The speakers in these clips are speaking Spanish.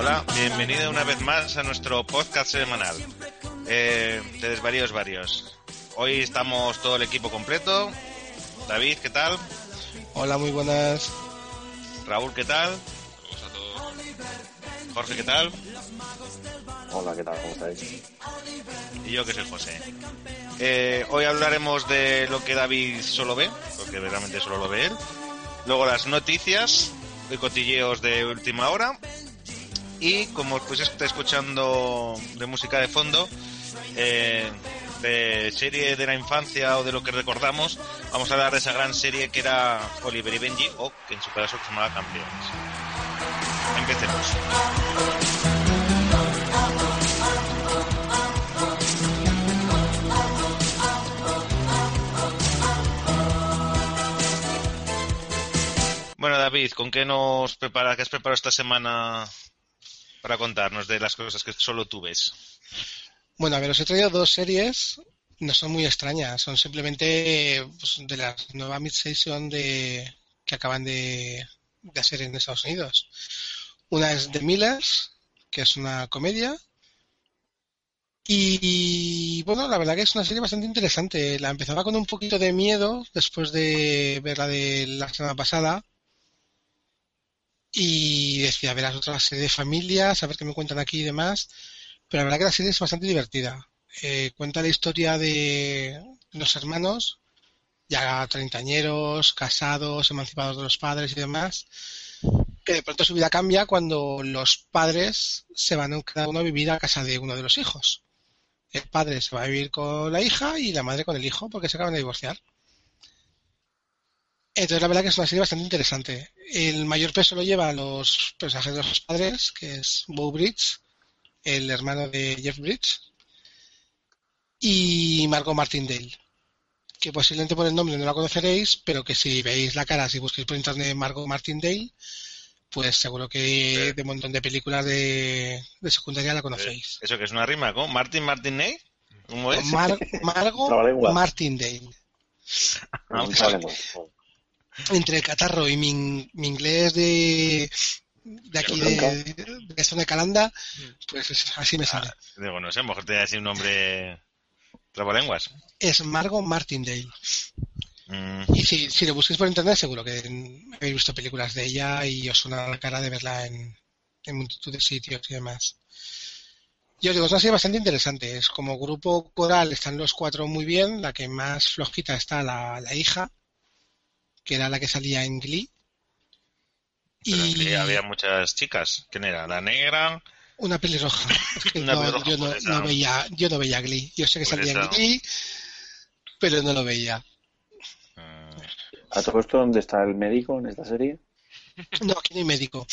Hola, bienvenido una vez más a nuestro podcast semanal eh, de Desvaríos Varios. Hoy estamos todo el equipo completo. David, ¿qué tal? Hola, muy buenas. Raúl, ¿qué tal? Jorge, ¿qué tal? Hola, ¿qué tal? ¿Cómo estáis? Y yo que soy José. Eh, hoy hablaremos de lo que David solo ve, porque realmente solo lo ve él. Luego las noticias y cotilleos de última hora. Y como pues está escuchando de música de fondo, eh, de serie de la infancia o de lo que recordamos, vamos a hablar de esa gran serie que era Oliver y Benji, o que en su caso se llamaba Campeones. Empecemos. Bueno, David, ¿con qué nos prepara, qué has preparado esta semana para contarnos de las cosas que solo tú ves? Bueno, a ver, os he traído dos series. No son muy extrañas, son simplemente pues, de la nueva mid-season de, que acaban de, hacer en Estados Unidos. Una es The Millers, que es una comedia. Y bueno, la verdad que es una serie bastante interesante. La empezaba con un poquito de miedo después de ver la de la semana pasada. Y decía, verás otra serie de familias, a ver qué me cuentan aquí y demás. Pero la verdad que la serie es bastante divertida. Eh, cuenta la historia de los hermanos, ya treintañeros, casados, emancipados de los padres y demás, que de pronto su vida cambia cuando los padres se van cada uno a vivir a casa de uno de los hijos. El padre se va a vivir con la hija y la madre con el hijo porque se acaban de divorciar. Entonces la verdad que es una serie bastante interesante. El mayor peso lo lleva los personajes de los padres, que es Bo Bridge, el hermano de Jeff Bridge, y Margot Martindale, que posiblemente por el nombre no la conoceréis, pero que si veis la cara, si busquéis por internet Margot Martindale, pues seguro que de un montón de películas de, de secundaria la conocéis. ¿Eso que es una rima con Martin Martinet? ¿Cómo es? Mar- Margot. Martindale. Ah. Entre el catarro y mi, in- mi inglés de, de aquí, de, de, de zona de Calanda, pues es- así me sale. Digo, no sé, a lo mejor te así un nombre trabalenguas. Es Margot Martindale. Mm, Y si, si lo busquéis por internet, seguro que habéis visto películas de ella y os suena la cara de verla en, en multitud de sitios y demás. Yo os digo, es una serie bastante interesante. Es como grupo coral, están los cuatro muy bien. La que más flojita está la, la hija, que era la que salía en Glee. pero Y sí, había muchas chicas. ¿Quién era? ¿La negra? una pelirroja. Es que Una no, pelirroja, yo, no, no veía, yo no veía Glee. Yo sé que Pues salía en. Glee, pero no lo veía. Mm, ¿A todo esto dónde está el médico en esta serie? No, aquí no hay médico.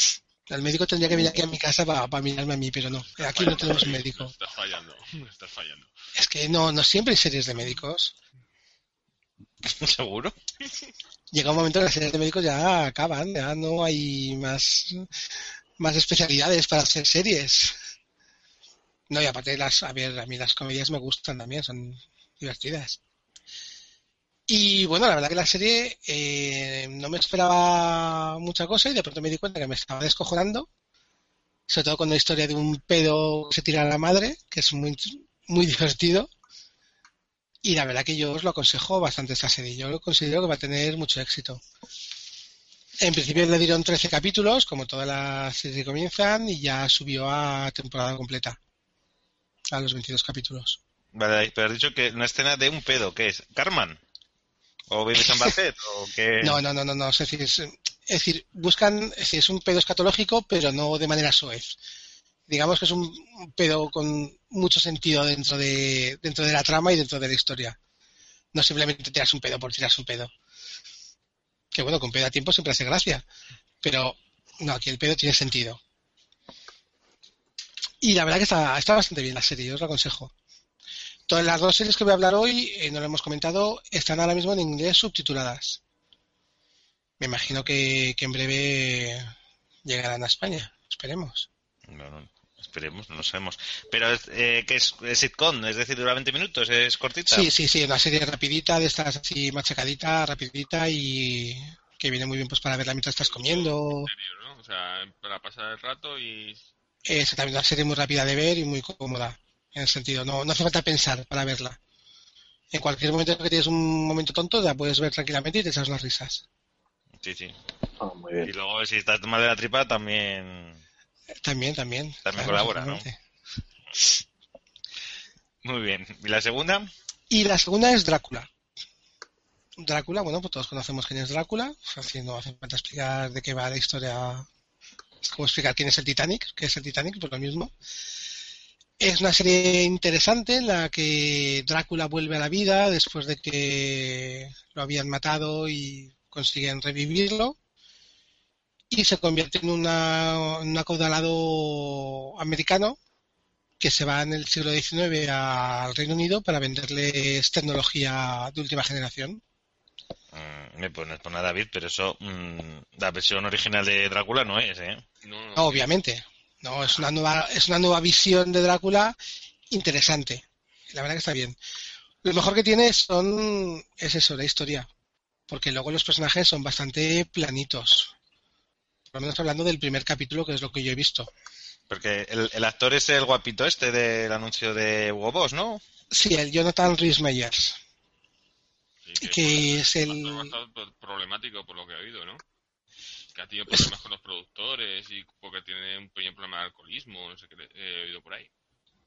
El médico tendría que venir aquí a mi casa para, mirarme a mí, pero no. Aquí no tenemos médico. Estás fallando, estás fallando. Es que no, no siempre hay series de médicos. ¿Seguro? Llega un momento que las series de médicos ya acaban, ya no hay más, más especialidades para hacer series. No, y aparte las, a ver, a mí las comedias me gustan también, son divertidas. Y bueno, la verdad que la serie eh, no me esperaba mucha cosa y de pronto me di cuenta que me estaba descojonando. Sobre todo con la historia de un pedo que se tira a la madre, que es muy, muy divertido. Y la verdad que yo os lo aconsejo bastante esta serie. Yo lo considero que va a tener mucho éxito. En principio le dieron 13 capítulos, como todas las series que comienzan, y ya subió a temporada completa. A los 22 capítulos. Vale, pero has dicho que una escena de un pedo, ¿qué es? ¿Carman? ¿O Baby San? ¿O qué? No, no, no, no, no. Es decir, es, es decir, buscan, es, decir, es un pedo escatológico, pero no de manera soez. Digamos que es un pedo con mucho sentido dentro de, dentro de la trama y dentro de la historia. No simplemente tiras un pedo por tirarse un pedo. Que bueno, con pedo a tiempo siempre hace gracia. Pero no, aquí el pedo tiene sentido. Y la verdad que está, está bastante bien la serie, yo os lo aconsejo. Todas las dos series que voy a hablar hoy, eh, no lo hemos comentado, están ahora mismo en inglés subtituladas. Me imagino que, que en breve llegarán a España. Esperemos. No, no. Esperemos, no lo sabemos. Pero, eh, ¿qué es, es sitcom? Es decir, dura 20 minutos, es cortita. Sí, sí, sí, una serie rapidita, de estas así machacadita, rapidita y que viene muy bien pues para verla mientras estás comiendo. En serio, ¿no? O sea, para pasar el rato y... Es también una serie muy rápida de ver y muy cómoda, en el sentido, no, no hace falta pensar para verla. En cualquier momento que tienes un momento tonto, la puedes ver tranquilamente y te echas unas risas. Sí, sí. Ah, muy Y luego, si estás mal de la tripa, también. También, también. También claro, colabora, ¿no? Muy bien. ¿Y la segunda? Y la segunda es Drácula. Drácula, bueno, pues todos conocemos quién es Drácula. Así no hace falta explicar de qué va la historia. Es como explicar quién es el Titanic, qué es el Titanic, pues lo mismo. Es una serie interesante en la que Drácula vuelve a la vida después de que lo habían matado y consiguen revivirlo. Y se convierte en una- un acaudalado americano que se va en el siglo XIX al Reino Unido para venderles tecnología de última generación. Mm, me pones por nada, David, pero eso. mm, la versión original de Drácula no es, ¿eh? No, no, No, obviamente. No, es una nueva, es una nueva visión de Drácula interesante. La verdad que está bien. Lo mejor que tiene son, es eso, la historia. Porque luego los personajes son bastante planitos. Por lo menos hablando del primer capítulo, que es lo que yo he visto. Porque el, el actor es el guapito este del anuncio de Hugo Boss, ¿no? Sí, el Jonathan Rhys Meyers. sí, que es el- bastante- problemático por lo que he oído, ¿no? Que ha tenido problemas con los productores y porque tiene un pequeño problema de alcoholismo, no sé qué le- he oído por ahí.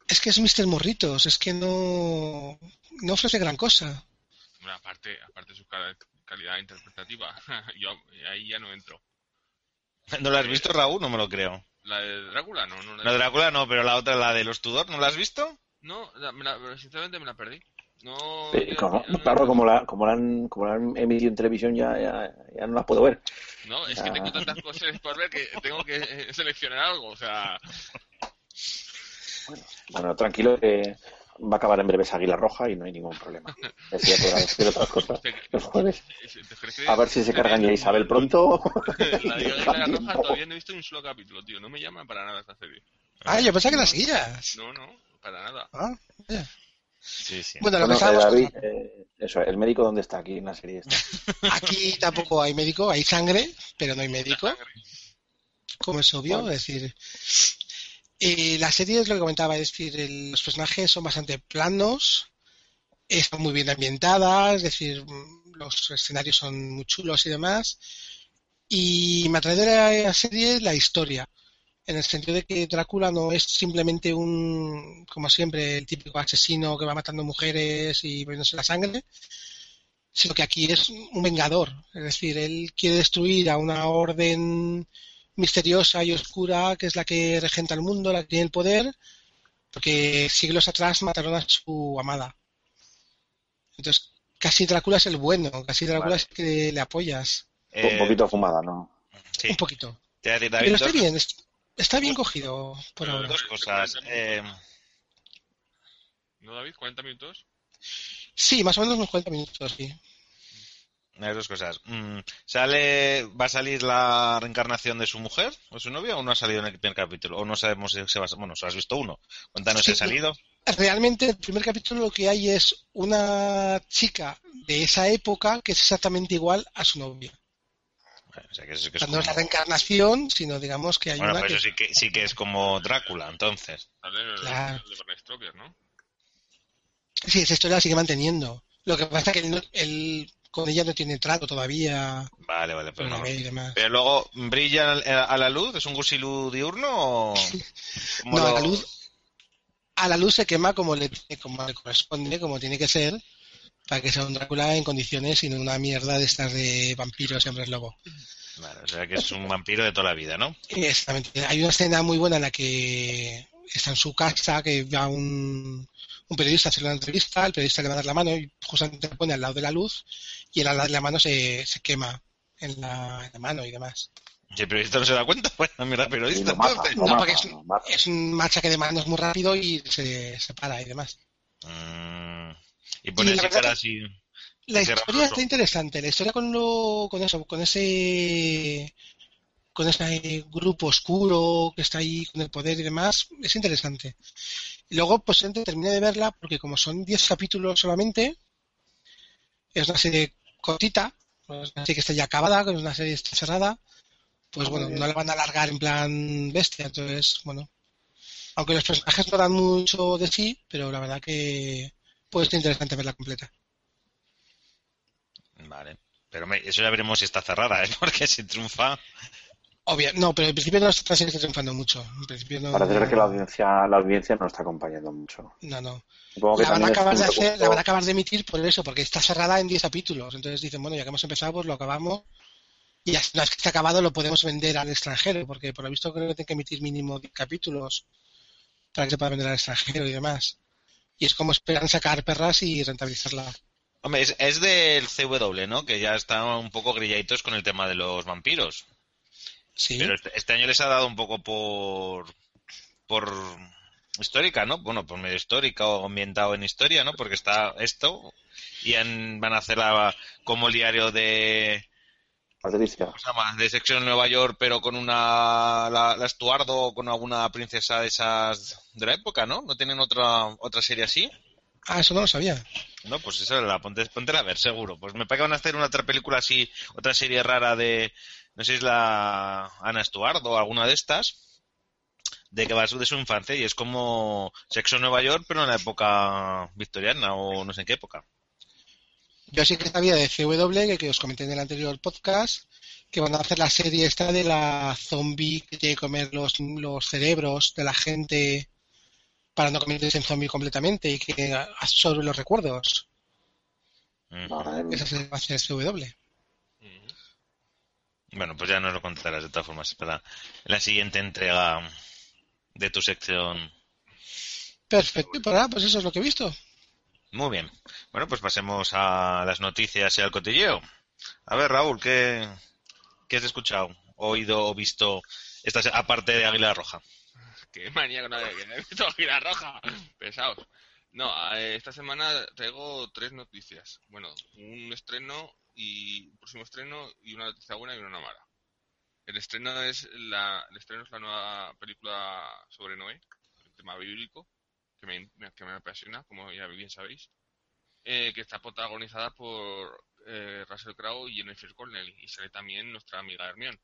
Es que es Mr. Morritos, es que no, no ofrece gran cosa. Bueno, aparte, aparte de su cal- calidad interpretativa, yo ahí ya no entro. ¿No la has visto, Raúl? No me lo creo. La de Drácula, no, no la de. Drácula no, pero la otra, la de los Tudor, ¿no la has visto? No, la- me la- sinceramente me la perdí. No, claro, como la, como, la han, como la han emitido en televisión ya, ya, ya no la puedo ver. No, es que tengo tantas cosas por ver que tengo que eh, seleccionar algo, o sea, Bueno, tranquilo que va a acabar en breves Águila Roja y no hay ningún problema. Así ya podrás hacer otras cosas los jueves. ¿te crees que- A ver si se cargan ya Isabel pronto. La de Águila Roja todavía no he visto un solo capítulo, tío. No me llama para nada esta serie. Ah, yo pensaba que la seguías. No, no, para nada. Ah. Sí, sí. Bueno, lo que Bueno, eh, estábamos David, contando. eh, eso, el médico dónde está aquí en la serie esta. Aquí tampoco hay médico, hay sangre, pero no hay médico, como es obvio. Vale. Es decir, eh, la serie es lo que comentaba, es decir, el- los personajes son bastante planos, están muy bien ambientadas, es decir, mm, los escenarios son muy chulos y demás. Y me atrae de la, serie la historia, en el sentido de que Drácula no es simplemente un, como siempre, el típico asesino que va matando mujeres y bebiéndose la sangre, sino que aquí es un vengador. Es decir, él quiere destruir a una orden misteriosa y oscura que es la que regenta el mundo, la que tiene el poder, porque siglos atrás mataron a su amada. Entonces, casi Drácula es el bueno, casi Drácula Vale. es el que le apoyas. Eh, Un poquito fumada, ¿no? sí. Un poquito. Te voy a decir, David, Pero está bien, es- está bien cogido por ahora. dos cosas. Eh, ¿No, David? ¿40 minutos? Sí, más o menos unos 40 minutos, sí. Hay dos cosas. Mm, ¿Sale, ¿Va a salir la reencarnación de su mujer o su novia o no ha salido en el primer capítulo? O no sabemos si se va a... Bueno, solo has visto uno. Cuéntanos si ha salido. Realmente el primer capítulo lo que hay es una chica de esa época que es exactamente igual a su novia. Bueno, o sea, que eso que O es sea, no es la reencarnación, sino digamos que hay Bueno, una pues que... eso sí que, sí que es como Drácula, entonces. El, Claro. el ¿no? Sí, esa historia la sigue manteniendo. Lo que pasa es que no- él con ella no tiene trato todavía, Vale, vale, pero pero no. Pero luego, ¿brilla a la luz? ¿Es un gusilú diurno o...? ¿Cómo No, a la luz, a la luz se quema como le, como le corresponde, como tiene que ser, para que sea un Drácula en condiciones y no una mierda de estas de vampiros y hombres lobo. Vale, o sea que es un vampiro de toda la vida, ¿no? Exactamente. Hay una escena muy buena en la que está en su casa, que va un, un periodista a hacer una entrevista, el periodista le va a dar la mano y justamente le pone al lado de la luz y el al lado de la mano se, se quema en la, en la mano y demás. ¿Y el periodista no se da cuenta? Bueno, mira, periodista mata, No, mata, porque es-. Es un machaque de manos muy rápido y se separa y demás. Mm, y pone Y la así verdad cara que- así... La historia está interesante. La historia con lo, con eso, con ese con ese grupo oscuro que está ahí con el poder y demás, es interesante. Y luego, pues terminé de verla porque como son 10 capítulos solamente, es una serie cortita, es una serie que está ya acabada, es una serie cerrada, pues bueno, no la van a alargar en plan bestia, entonces, bueno. Aunque los personajes no dan mucho de sí, pero la verdad que puede ser interesante verla completa. Vale. Pero eso ya veremos si está cerrada, ¿eh? porque si triunfa. Obvio, no, pero en principio no está, triunfando mucho. En principio no, Parece que la audiencia, la audiencia no está acompañando mucho. No, no. La van, a acabar de hacer, la van a acabar de emitir por eso, porque está cerrada en 10 capítulos. Entonces dicen, bueno, ya que hemos empezado, pues lo acabamos. Y una vez que está acabado, lo podemos vender al extranjero, porque por lo visto creo que tienen que emitir mínimo 10 capítulos para que se pueda vender al extranjero y demás. Y es como esperan sacar perras y rentabilizarla. Hombre, es, del CW, ¿no? Que ya están un poco grilladitos con el tema de los vampiros. Sí. Pero este, este, año les ha dado un poco por. por. histórica, ¿no? Bueno, por medio histórica o ambientado en historia, ¿no? Porque está esto. Y van a hacer como el diario de. Patricia. ¿Cómo se llama? De sección de Nueva York, pero con una. La, la Estuardo o con alguna princesa de esas. de la época, ¿no? ¿No tienen otra, otra serie así? Ah, eso no lo sabía. No, pues eso la ponte, ponte a ver, seguro. Pues me parece que van a hacer una otra película así, otra serie rara de, no sé si es la Ana Estuardo o alguna de estas, de que va a ser de su infancia y es como Sexo en Nueva York, pero en la época victoriana o no sé en qué época. Yo sí que sabía de CW, que, os comenté en el anterior podcast, que van a hacer la serie esta de la zombie que tiene que comer los, los cerebros de la gente para no convertirse en zombie completamente y que absorbe los recuerdos. Esa es la base de SW. Bueno, pues ya nos lo contarás de todas formas para la siguiente entrega de tu sección. Perfecto, y para pues eso es lo que he visto. Muy bien. Bueno, pues pasemos a las noticias y al cotilleo. A ver, Raúl, ¿qué, qué has escuchado, oído o visto esta, aparte de Águila Roja? que manía con he visto gira roja. Pesados. No, eh, esta semana traigo tres noticias. Bueno, un estreno y próximo estreno y una noticia buena y una mala. El estreno es la, el estreno es la nueva película sobre Noé, el tema bíblico, que me, que me apasiona, como ya bien sabéis, eh, que está protagonizada por eh, Russell Crowe y Jennifer Connelly, y sale también nuestra amiga Hermione,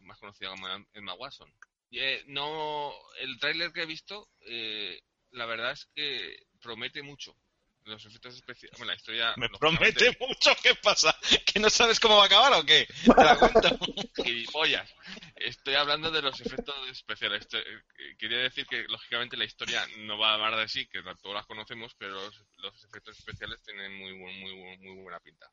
más conocida como Emma Watson. Eh, no, el tráiler que he visto, eh, la verdad es que promete mucho. Los efectos especiales. Bueno, la historia. Me promete mucho. ¿Qué pasa? ¿Que no sabes cómo va a acabar o qué? Te la cuento. Gilipollas. Estoy hablando de los efectos especiales. Eh, quería decir que, lógicamente, la historia no va a dar de sí, que todas las conocemos, pero los, efectos especiales tienen muy, muy, muy, muy buena pinta.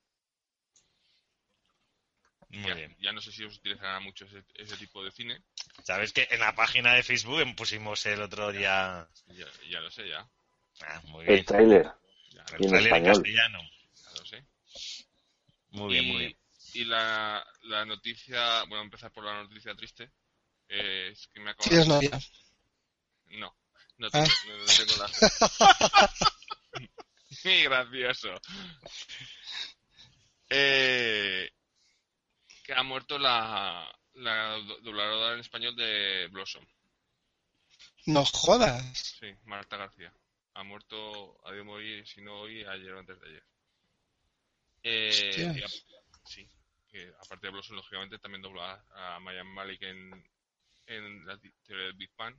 Muy ya, bien. Ya no sé si os utilizará mucho ese, tipo de cine. Sabes que en la página de Facebook pusimos el otro día. Ya, lo sé, ya. Ah, muy bien. El tráiler. El tráiler en castellano. Lo sé. Muy bien, muy bien. Y la, la noticia, bueno, empezar por la noticia triste. Eh, es que me acabo ¿Tienes novia? No, no tengo, ah. no tengo la. Muy gracioso. Eh, que ha muerto la, la dobladora en español de Blossom. No jodas. Sí, Marta García. Ha muerto, ha de morir, si no hoy, ayer o antes de ayer. Eh, sí, que aparte de Blossom, lógicamente, también dobla a Mayan Malik en, en la teoría del Big Bang.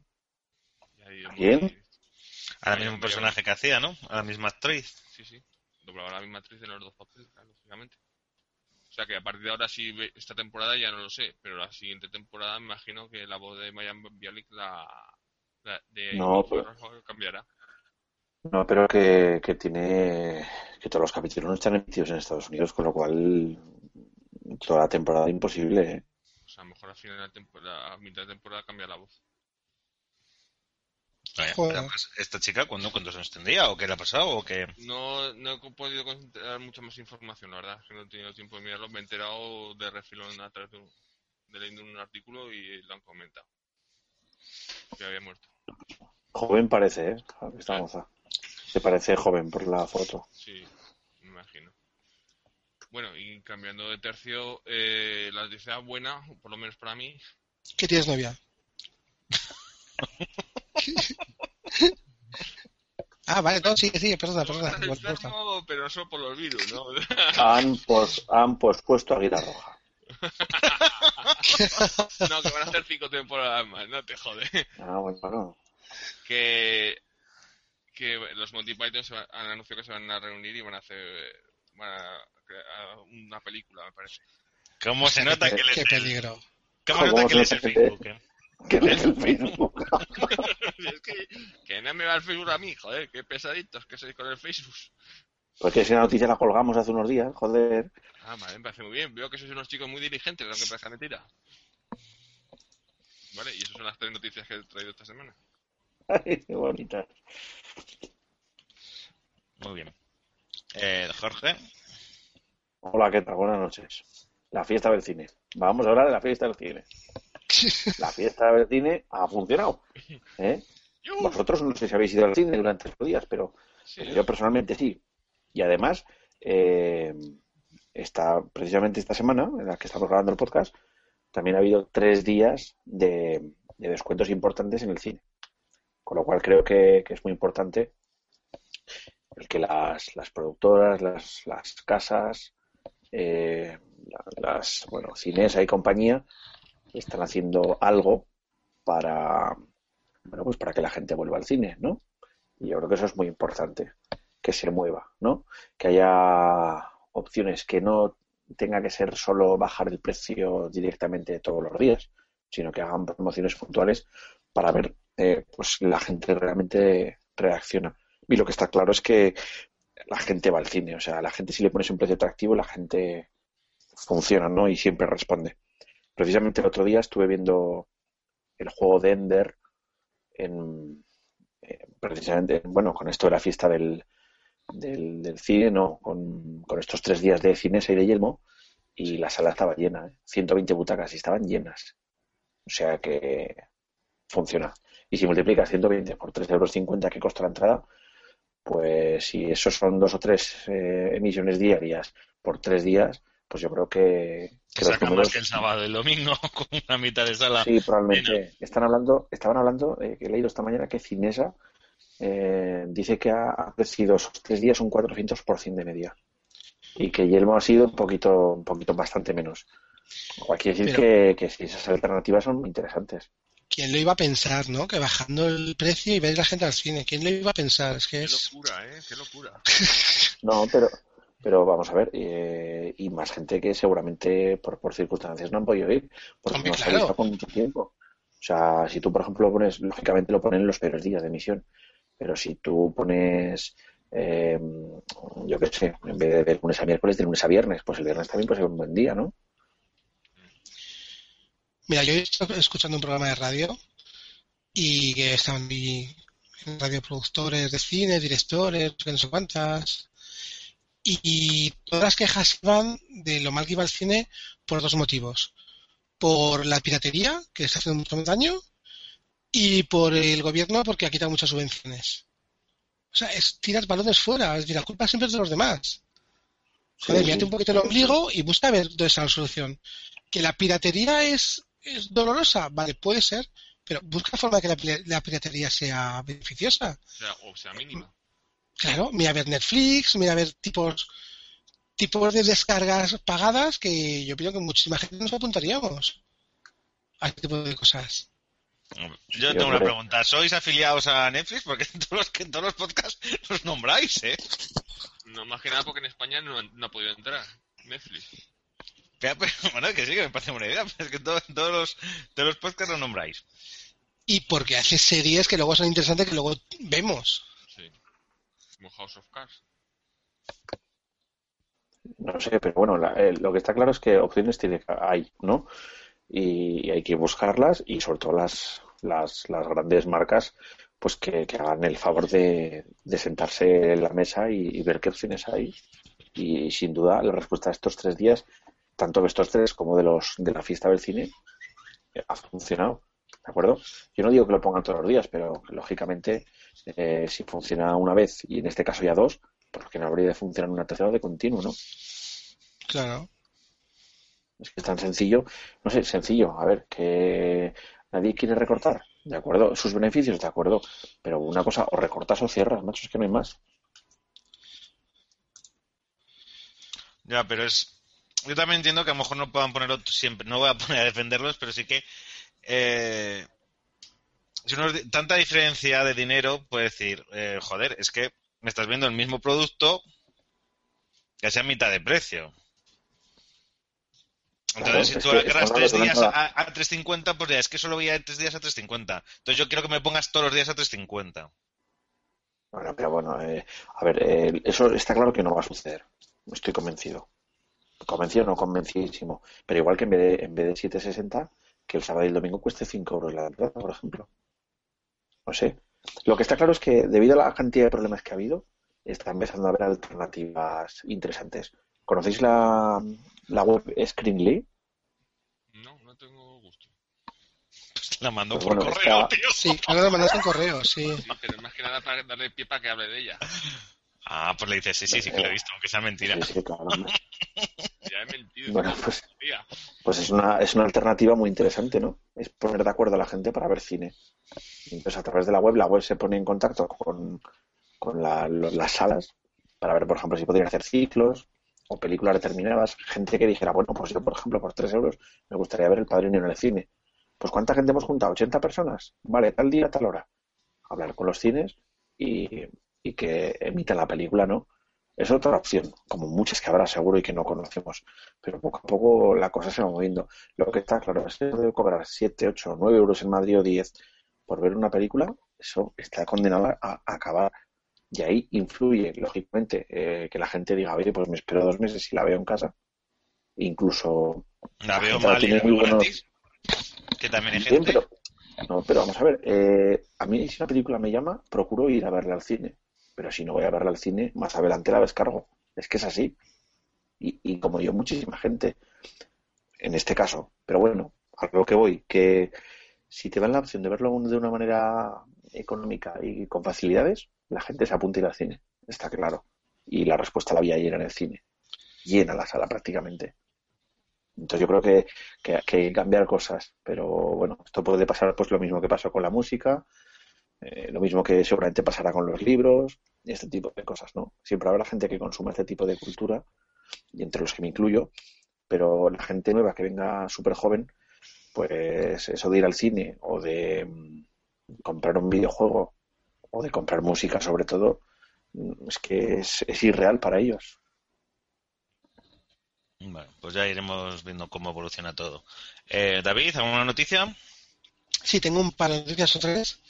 ¿Quién? A la misma personaje que hacía, ¿no? A la misma actriz. Sí, sí. Doblaba a la misma actriz en los dos papeles, lógicamente. O sea que a partir de ahora sí, esta temporada ya no lo sé, pero la siguiente temporada me imagino que la voz de Mayan Bialik la, de no, cambiará. No, pero que, que tiene que todos los capítulos no están emitidos en Estados Unidos, con lo cual toda la temporada imposible. ¿eh? O sea, a lo mejor al final de la temporada, a mitad de temporada cambia la voz. ¿Esta chica cuándo, cuándo se extendía? ¿O qué le ha pasado? ¿O qué? No, no he podido dar mucha más información, la verdad. Que no he tenido tiempo de mirarlo. Me he enterado de refilón a través de, un, de leyendo un artículo y lo han comentado. Que había muerto. Joven parece, ¿eh? Esta moza. Se parece joven por la foto. Sí, me imagino. Bueno, y cambiando de tercio, eh, la noticia buena, por lo menos para mí, ¿Qué tienes novia? ah, vale, no, sí, sí, perdona, perdona. Enfermo, pero no solo por los virus, ¿no? Han, pos, han pospuesto Águila Roja. no, que van a hacer cinco temporadas más, no te jode. Ah, bueno, bueno. Que, que los Monty Python se van- han anunciado que se van a reunir y van a hacer van a crear una película, me parece. ¿Cómo se nota que les Qué peligro. ¿Cómo se ¿Cómo nota que se lees el que- Facebook? eh? Que es el Facebook. es que, que no me va el Facebook a mí, joder, qué pesaditos que sois con el Facebook. Porque esa noticia la colgamos hace unos días, joder. Ah, vale, me parece muy bien. Veo que sois unos chicos muy diligentes, aunque parezca mentira. Vale, y esas son las tres noticias que he traído esta semana. Ay, qué bonita. Muy bien. Eh, Jorge. Hola, ¿qué tal? Buenas noches. La fiesta del cine. Vamos a hablar de la fiesta del cine. La fiesta del cine ha funcionado. ¿eh? Vosotros no sé si habéis ido al cine durante estos días, pero Sí, yo personalmente sí. Y además, eh, está precisamente esta semana, en la que estamos grabando el podcast, también ha habido tres días de, de descuentos importantes en el cine. Con lo cual creo que, es muy importante el que las, las productoras, las, las casas, eh, la- las bueno, Cinesa y compañía están haciendo algo para bueno pues para que la gente vuelva al cine, ¿no? Y yo creo que eso es muy importante, que se mueva, ¿no? Que haya opciones que no tenga que ser solo bajar el precio directamente todos los días, sino que hagan promociones puntuales para ver eh, pues la gente realmente reacciona. Y lo que está claro es que la gente va al cine, o sea, la gente si le pones un precio atractivo, la gente funciona, ¿no? Y siempre responde. Precisamente el otro día estuve viendo el juego de Ender en eh, precisamente, bueno, con esto de la fiesta del, del, del cine, ¿no? Con, con estos tres días de Cinesa y de Yelmo, y la sala estaba llena, ¿eh? 120 butacas y estaban llenas. O sea que funciona. Y si multiplicas 120 por 3,50 euros que cuesta la entrada, pues si esos son dos o tres eh, emisiones diarias por tres días, pues yo creo que, Que que saca números- más que el sábado y el domingo con una mitad de sala. Sí, probablemente. Están hablando, estaban hablando, eh, que he leído esta mañana que Cinesa eh, dice que ha, crecido esos tres días un 400% de media. Y que Yelmo ha sido un poquito, un poquito bastante menos. Lo cual quiere decir que, que sí, esas alternativas son interesantes. ¿Quién lo iba a pensar, no? Que bajando el precio y ver la gente al cine. ¿Quién lo iba a pensar? Es que Qué es... locura, ¿eh? Qué locura. No, pero, pero vamos a ver, eh, y más gente que seguramente por, por circunstancias no han podido ir, porque Hombre, no se ha claro. visto con mucho tiempo. O sea, si tú, por ejemplo, lo pones, lógicamente lo ponen en los peores días de emisión, pero si tú pones, eh, yo qué sé, en vez de, de lunes a miércoles, de lunes a viernes, pues el viernes también puede ser un buen día, ¿no? Mira, yo estoy escuchando un programa de radio y que estaban radioproductores de cine, directores, no sé cuántas, y todas las quejas iban de lo mal que iba el cine por dos motivos. Por la piratería, que está haciendo mucho daño, y por el gobierno porque ha quitado muchas subvenciones. O sea, es tirar balones fuera, es decir, la culpa siempre es de los demás. Joder, Sí, un poquito el ombligo y busca ver dónde está la solución. Que la piratería es, es dolorosa, vale, puede ser, pero busca forma de que la, la piratería sea beneficiosa. O sea, o sea, mínima. Claro, mira a ver Netflix, mira a ver tipos tipos de descargas pagadas que yo pienso que muchísima gente nos apuntaríamos a este tipo de cosas. Yo tengo una pregunta. ¿Sois afiliados a Netflix? Porque en todos los, que en todos los podcasts los nombráis, ¿eh? No, más que nada porque en España no, no ha podido entrar Netflix. Pero, bueno, que sí, que me parece buena idea. Pero es que todos, todos los, todos los podcasts los nombráis. Y porque hace series que luego son interesantes que luego vemos. Sí. Como House of Cards. No sé, pero bueno, la- eh, lo que está claro es que opciones tiene, hay, ¿no? Y, y hay que buscarlas y sobre todo las, las, las grandes marcas, pues que, que hagan el favor de, de sentarse en la mesa y, y ver qué opciones hay. Y, sin duda, la respuesta de estos tres días, tanto de estos tres como de los de la fiesta del cine, ha funcionado. ¿De acuerdo? Yo no digo que lo pongan todos los días, pero lógicamente, eh, si funciona una vez y en este caso ya dos, porque no habría de funcionar una tercera de continuo, ¿no? Claro. Es que es tan sencillo, no sé, sencillo, a ver, que nadie quiere recortar, de acuerdo, sus beneficios, de acuerdo, pero una cosa, o recortas o cierras, macho, es que no hay más. Ya, pero es. Yo también entiendo que a lo mejor no puedan ponerlo siempre. No voy a poner a defenderlos, pero sí que. Eh, si uno tanta diferencia de dinero, puede decir, eh, joder, es que me estás viendo el mismo producto que sea a mitad de precio. Entonces, Claro, si tú estamos tres días a, a 3.50, pues ya es que solo voy a tres días a 3.50. Entonces yo quiero que me pongas todos los días a 3.50. Bueno, pero bueno, eh, a ver, eh, eso está claro que no va a suceder, estoy convencido. Convencido, no convencidísimo, pero igual que en vez de, en vez de 7.60, que el sábado y el domingo cueste 5 euros la entrada, por ejemplo. No sé. Lo que está claro es que debido a la cantidad de problemas que ha habido, está empezando a haber alternativas interesantes. ¿Conocéis la, la web Screenly? No, no tengo gusto. La mando Pues por bueno, correo, está- tío. Sí, claro, lo mandaste en correo, sí. Sí, pero más que nada para darle pie para que hable de ella. Ah, pues le dices, sí, sí, sí que lo he visto, aunque sea mentira. Sí, sí, claro. Ya he mentido. Bueno, pues, pues es una, es una alternativa muy interesante, ¿no? Es poner de acuerdo a la gente para ver cine. Entonces, a través de la web, la web se pone en contacto con, con la- las salas para ver, por ejemplo, si podrían hacer ciclos o películas determinadas. Gente que dijera, bueno, pues yo, por ejemplo, por 3 euros me gustaría ver El Padrino en el cine. Pues ¿cuánta gente hemos juntado? ¿80 personas? Vale, tal día, tal hora. Hablar con los cines y, y que emitan la película, ¿no? Es otra opción, como muchas que habrá seguro y que no conocemos. Pero poco a poco la cosa se va moviendo. Lo que está claro es que de cobrar 7, 8, 9 euros en Madrid o 10 por ver una película, eso está condenado a, acabar. Y ahí influye, lógicamente, eh, que la gente diga, oye, pues me espero dos meses y la veo en casa. Incluso La veo mal y muy buenos-. Que también hay Bien, pero, no, pero vamos a ver, eh, a mí si una película me llama, procuro ir a verla al cine. Pero si no voy a verla al cine, más adelante la descargo. Es que es así. Y, como yo, muchísima gente. En este caso. Pero bueno, a lo que voy, que si te dan la opción de verlo de una manera económica y con facilidades, la gente se apunta a ir al cine. Está claro. Y la respuesta la había llena en el cine. Llena la sala prácticamente. Entonces yo creo que, que, que hay que cambiar cosas, pero bueno, esto puede pasar pues lo mismo que pasó con la música, eh, lo mismo que seguramente pasará con los libros y este tipo de cosas, ¿no? Siempre habrá gente que consuma este tipo de cultura y entre los que me incluyo, pero la gente nueva que venga súper joven, pues eso de ir al cine o de mm, comprar un videojuego o de comprar música sobre todo, mm, es que es, es irreal para ellos. Bueno, pues ya iremos viendo cómo evoluciona todo. Eh, David, ¿alguna noticia? Sí, tengo un par de noticias o tres.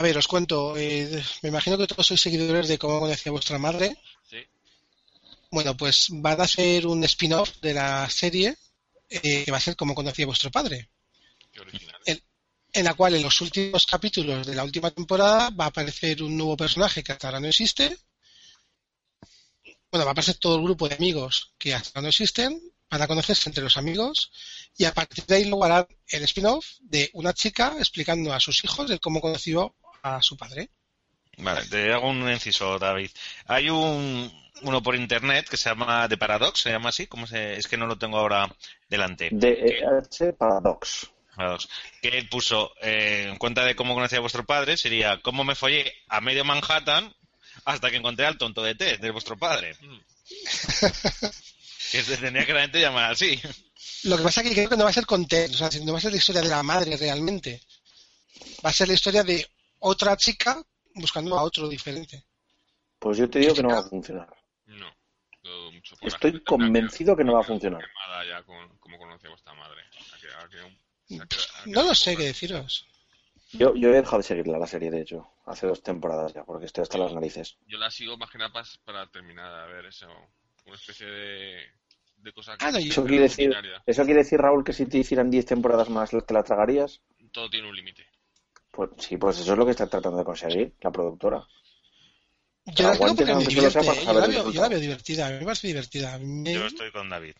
A ver, os cuento. eh, me imagino que todos sois seguidores de cómo conocía vuestra madre. Sí. Bueno, pues van a hacer un spin-off de la serie eh, que va a ser como conocía vuestro padre. Qué original. En la cual en los últimos capítulos de la última temporada va a aparecer un nuevo personaje que hasta ahora no existe. Bueno, va a aparecer todo el grupo de amigos que hasta ahora no existen. Van a conocerse entre los amigos y a partir de ahí luego harán el spin-off de una chica explicando a sus hijos de cómo conoció a su padre. Vale, te hago un inciso, David. Hay un uno por internet que se llama The Paradox, se llama así, ¿cómo se? Es que no lo tengo ahora delante. DH Paradox. Paradox. Que él puso eh, en cuenta de cómo conocía a vuestro padre, sería cómo me follé a medio Manhattan hasta que encontré al tonto de té de vuestro padre. Mm. que se tendría que realmente llamar así. Lo que pasa es que creo que no va a ser con Ted, o sea, no va a ser la historia de la madre realmente. Va a ser la historia de otra chica buscando a otro diferente. Pues yo te digo que no va a funcionar. No. mucho, Estoy convencido que no va a funcionar. quemada ya con cómo conoce a vuestra madre. Ha quedado- ha quedado- se ha quedado- ha No lo sé qué deciros. Yo, yo he dejado de seguirla, la serie, de hecho, hace dos temporadas ya, porque estoy hasta las narices. Yo la sigo más que nada para terminar a ver eso. Una especie de, de cosa Ah, no, yo- Eso quiere decir, eso quiere decir, Raúl, que si te hicieran 10 temporadas más, ¿te la tragarías? Todo tiene un límite. Pues sí, pues eso es lo que está tratando de conseguir la productora. Yo la digo porque me divierte, ¿eh? yo, veo, yo resultado. la veo divertida, a mí me parece divertida, me, Yo estoy con David.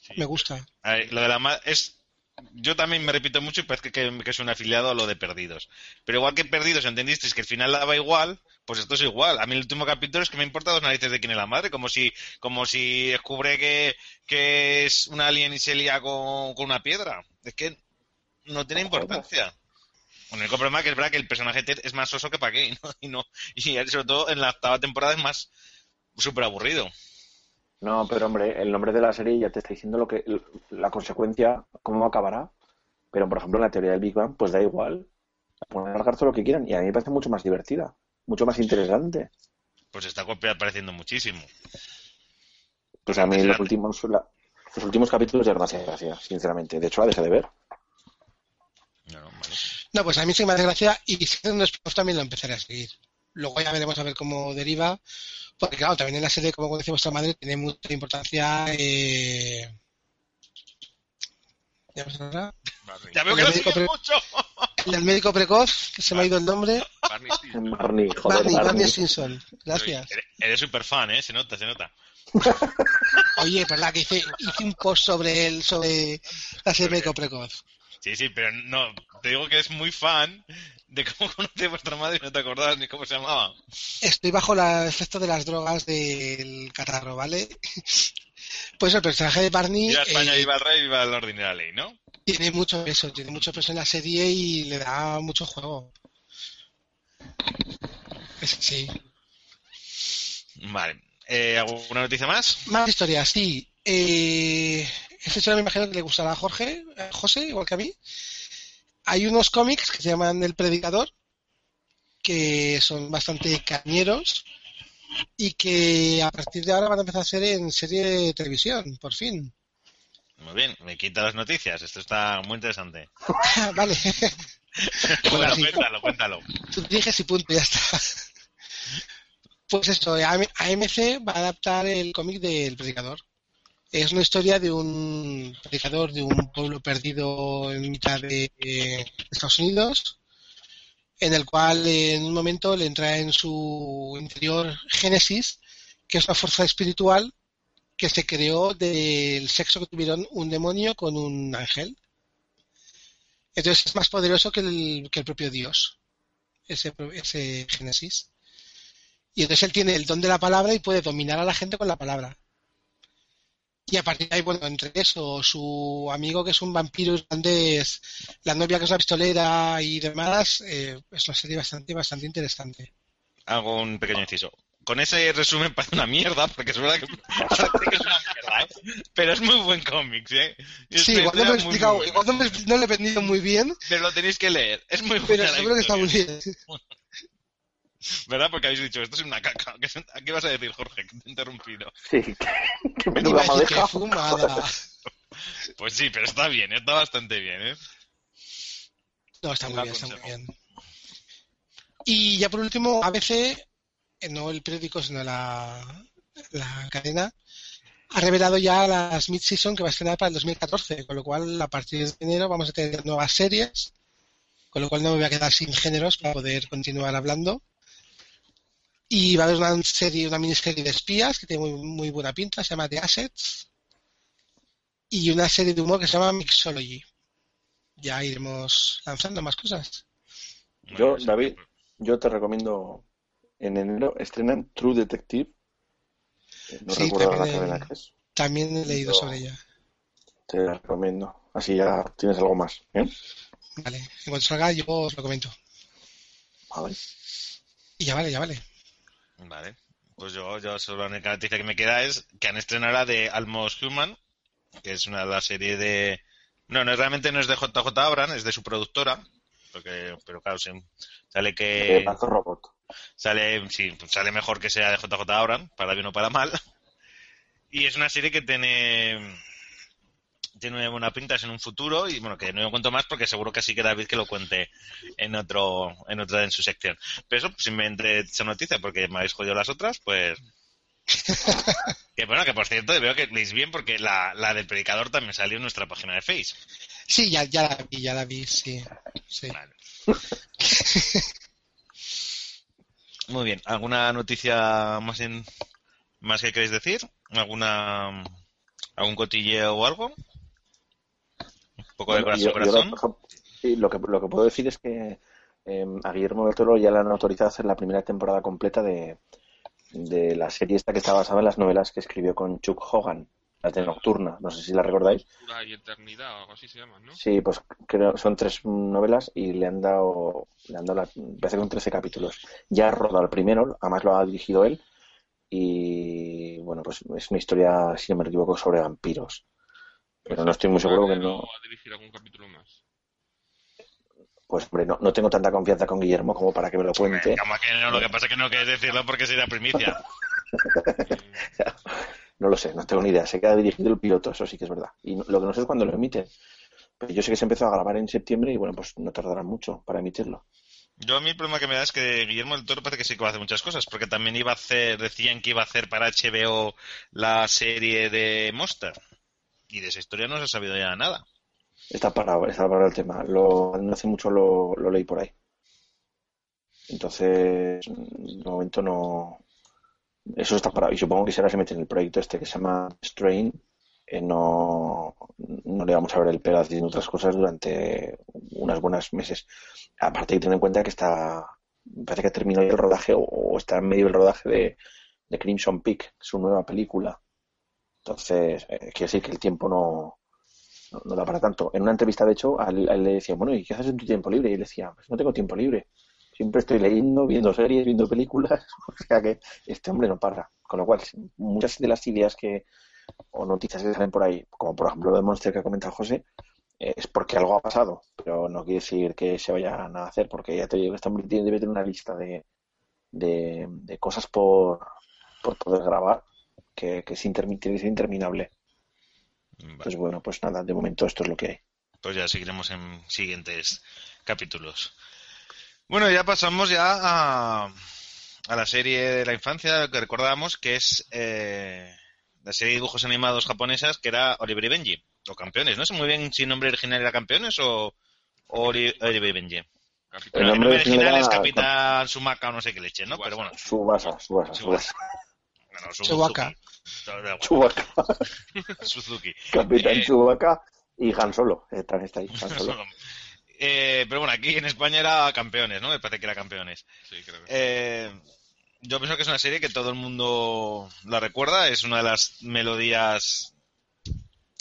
Sí. me gusta. A ver, lo de la ma- es yo también me repito mucho y parece que, que es un afiliado a lo de Perdidos. Pero igual que Perdidos entendisteis que el final daba igual, Pues esto es igual. A mí el último capítulo es que me importa dos narices de quién es la madre, como si, como si descubre que, que es un alien y se lía con, con una piedra. Es que no tiene importancia. El único problema es que es verdad que el personaje Ted es más soso que para qué, ¿no? Y, no, y sobre todo en la octava temporada es más súper aburrido. No, pero hombre, el nombre de la serie ya te está diciendo lo que la consecuencia, cómo acabará. Pero por ejemplo, en la teoría del Big Bang, pues da igual. Pueden alargar todo lo que quieran. Y a mí me parece mucho más divertida, mucho más interesante. Pues está apareciendo muchísimo. Pues a mí los últimos, la- los últimos capítulos ya no me hacen gracia, sinceramente. De hecho, la dejé de ver. No, no. No, pues a mí sí me hace gracia y siendo un spin-off también lo empezaré a seguir. Luego ya veremos a ver cómo deriva, porque claro, también en la serie, como decía vuestra madre, tiene mucha importancia. Eh... ¿Ya. Ya veo que El lo mucho. El del médico precoz, que se me ha ido el nombre, Barney. Barney, joder, Barney, Barney. Barney Simpson. Gracias. Eres- Eres súper fan, ¿eh? Se nota, se nota. Oye, verdad que hice, hice un post sobre él, sobre la serie médico precoz. Sí, sí, pero no, te digo que es muy fan de cómo conoce a vuestra madre y no te acordás ni cómo se llamaba. Estoy bajo el efecto de las drogas del catarro, ¿vale? Pues el personaje de Barney Viva España, eh, viva el rey, viva el orden y la ley, ¿no? tiene mucho peso, tiene mucho peso en la serie y le da mucho juego. Sí. Vale. Eh, ¿Alguna noticia más? Más historias, sí. Eh, historia me imagino que le gustará a Jorge, a José, igual que a mí. Hay unos cómics que se llaman El Predicador, que son bastante cañeros y que a partir de ahora van a empezar a hacer en serie de televisión, por fin. Muy bien, me quita las noticias. Esto está muy interesante. vale. Bueno, sí. cuéntalo, cuéntalo. Tú dijes y punto, ya está. Pues eso, AM AMC va a adaptar el cómic del predicador. Es una historia de un predicador de un pueblo perdido en mitad de eh, Estados Unidos, en el cual en un momento le entra en su interior Génesis, que es una fuerza espiritual que se creó del sexo que tuvieron un demonio con un ángel. Entonces es más poderoso que el, que el propio Dios, ese, ese Génesis. Y entonces él tiene el don de la palabra y puede dominar a la gente con la palabra. Y a partir de ahí, bueno, entre eso, su amigo que es un vampiro irlandés, la novia que es una pistolera y demás, eh, es una serie bastante, bastante interesante. Hago un pequeño inciso. Con ese resumen parece una mierda, porque es verdad que, es una mierda, ¿eh? Pero es muy buen cómic, ¿eh? Es Sí, igual no, me historia he explicado, igual no, lo he vendido muy bien, Pero lo tenéis que leer. Es muy buena pero seguro que está muy bien. ¿Verdad? Porque habéis dicho, esto es una caca. ¿Qué, qué vas a decir, Jorge? Que te he interrumpido. Sí, que, menuda madeja. fumada. Pues sí, pero está bien, está bastante bien, ¿eh? No, está muy bien, está muy bien. Y ya por último, ABC, eh, no el periódico, sino la, la cadena, ha revelado ya las mid-season que va a estrenar para el 2014, con lo cual a partir de enero vamos a tener nuevas series, con lo cual no me voy a quedar sin géneros para poder continuar hablando. Y va a haber una serie, una miniserie de espías que tiene muy, muy buena pinta, se llama The Assets, y una serie de humor que se llama Mixology. Ya iremos lanzando más cosas. Yo, David, yo te recomiendo en enero estrenan True Detective. Eh, No Sí, recuerdo la también cadena en- que es. También he leído Yo- sobre ella. Te la recomiendo. Así ya tienes algo más. ¿eh? Vale, en cuanto salga yo os lo comento. Vale. Y ya vale, ya vale. Vale. Pues yo, yo solo la única noticia que me queda es que han estrenado la de Almost Human, que es una de las series de... No, no, realmente no es de JJ Abrams, es de su productora, porque, pero claro, sale que... Robot. Sale, sí, pues sale mejor que sea de JJ Abrams, para bien o para mal. Y es una serie que tiene tiene buena pinta es en un futuro y bueno que no me cuento más porque seguro que sí que David que lo cuente en otro en otra en su sección pero eso simplemente esa noticia porque me habéis jodido las otras pues que bueno que por cierto veo que leéis bien porque la, la del predicador también salió en nuestra página de Face Sí, ya, ya la vi, ya la vi, sí. sí. Vale. Muy bien. ¿Alguna noticia más en más que queréis decir? ¿Alguna algún cotilleo o algo? Un poco de corazón yo- yo corazón. lo- sí, lo, que, lo que puedo decir es que eh, a Guillermo del Toro ya le han autorizado a hacer la primera temporada completa de, de la serie esta que está basada en las novelas que escribió con Chuck Hogan, las de Nocturna, no sé si la recordáis. Y eternidad o algo así se llaman, ¿no? Sí, pues creo son tres novelas y le han dado, le han dado la, parece que son 13 capítulos. Ya ha rodado el primero, además lo ha dirigido él y bueno, pues es una historia, si no me equivoco, sobre vampiros. Pero no estoy muy seguro que no. ¿Va a dirigir algún capítulo más? Pues hombre, no, no tengo tanta confianza con Guillermo como para que me lo cuente. Como que no, lo que pasa es que no quieres decirlo porque sería primicia. No lo sé, no tengo ni idea. Sé que ha dirigido el piloto, eso sí que es verdad. Y lo que no sé es cuándo lo emite. Pero yo sé que se empezó a grabar en septiembre y bueno, pues no tardará mucho para emitirlo. Yo a mí el problema que me da es que Guillermo del Toro parece que sí que va a hacer muchas cosas, porque también iba a hacer, decían que iba a hacer para HBO la serie de Monster. Y de esa historia no se ha sabido ya nada. Está parado, está parado el tema. Lo, no hace mucho lo, leí por ahí. Entonces, de momento no. Eso está parado. Y supongo que si ahora se mete en el proyecto este que se llama Strain, eh, no, no le vamos a ver el pelo haciendo otras cosas durante unas buenas meses. Aparte hay que tener en cuenta que está. Parece que terminó ya el rodaje o, está en medio del rodaje de Crimson Peak, su nueva película. Entonces, eh, quiere decir que el tiempo no, no, da para tanto. En una entrevista, de hecho, a él, le decía, bueno, ¿y qué haces en tu tiempo libre? Y él decía, pues no tengo tiempo libre. Siempre estoy leyendo, viendo series, viendo películas. O sea que este hombre no para. Con lo cual, muchas de las ideas que o noticias que salen por ahí, como por ejemplo lo de Monster que ha comentado José, eh, es porque algo ha pasado. Pero no quiere decir que se vayan a hacer, porque ya te digo que este hombre debe tener una lista de, de, de cosas por, por poder grabar que, que es, que interminable. Vale, Pues bueno, pues nada, de momento esto es lo que hay. pues ya seguiremos en siguientes capítulos. Bueno, ya pasamos ya a, a la serie de la infancia que recordábamos, que es eh, la serie de dibujos animados japonesas, que era Oliver y Benji, o Campeones. No sé muy bien si el nombre original era Campeones o, o Oli- Oliver y Benji. Capitán. El nombre original original es era- Capitán Sumaka o no sé qué leche, ¿no? Pero bueno, Subasa, Subasa, Subasa. Bueno, Suzuki. Chewbacca. Chewbacca, Suzuki. Capitán Eh, Chewbacca y Han Solo. eh, también está ahí, Han Solo. Eh, pero bueno, aquí en España era campeones, ¿no? Me parece que era campeones. Sí, creo que Eh, yo pienso que es una serie que todo el mundo la recuerda, es una de las melodías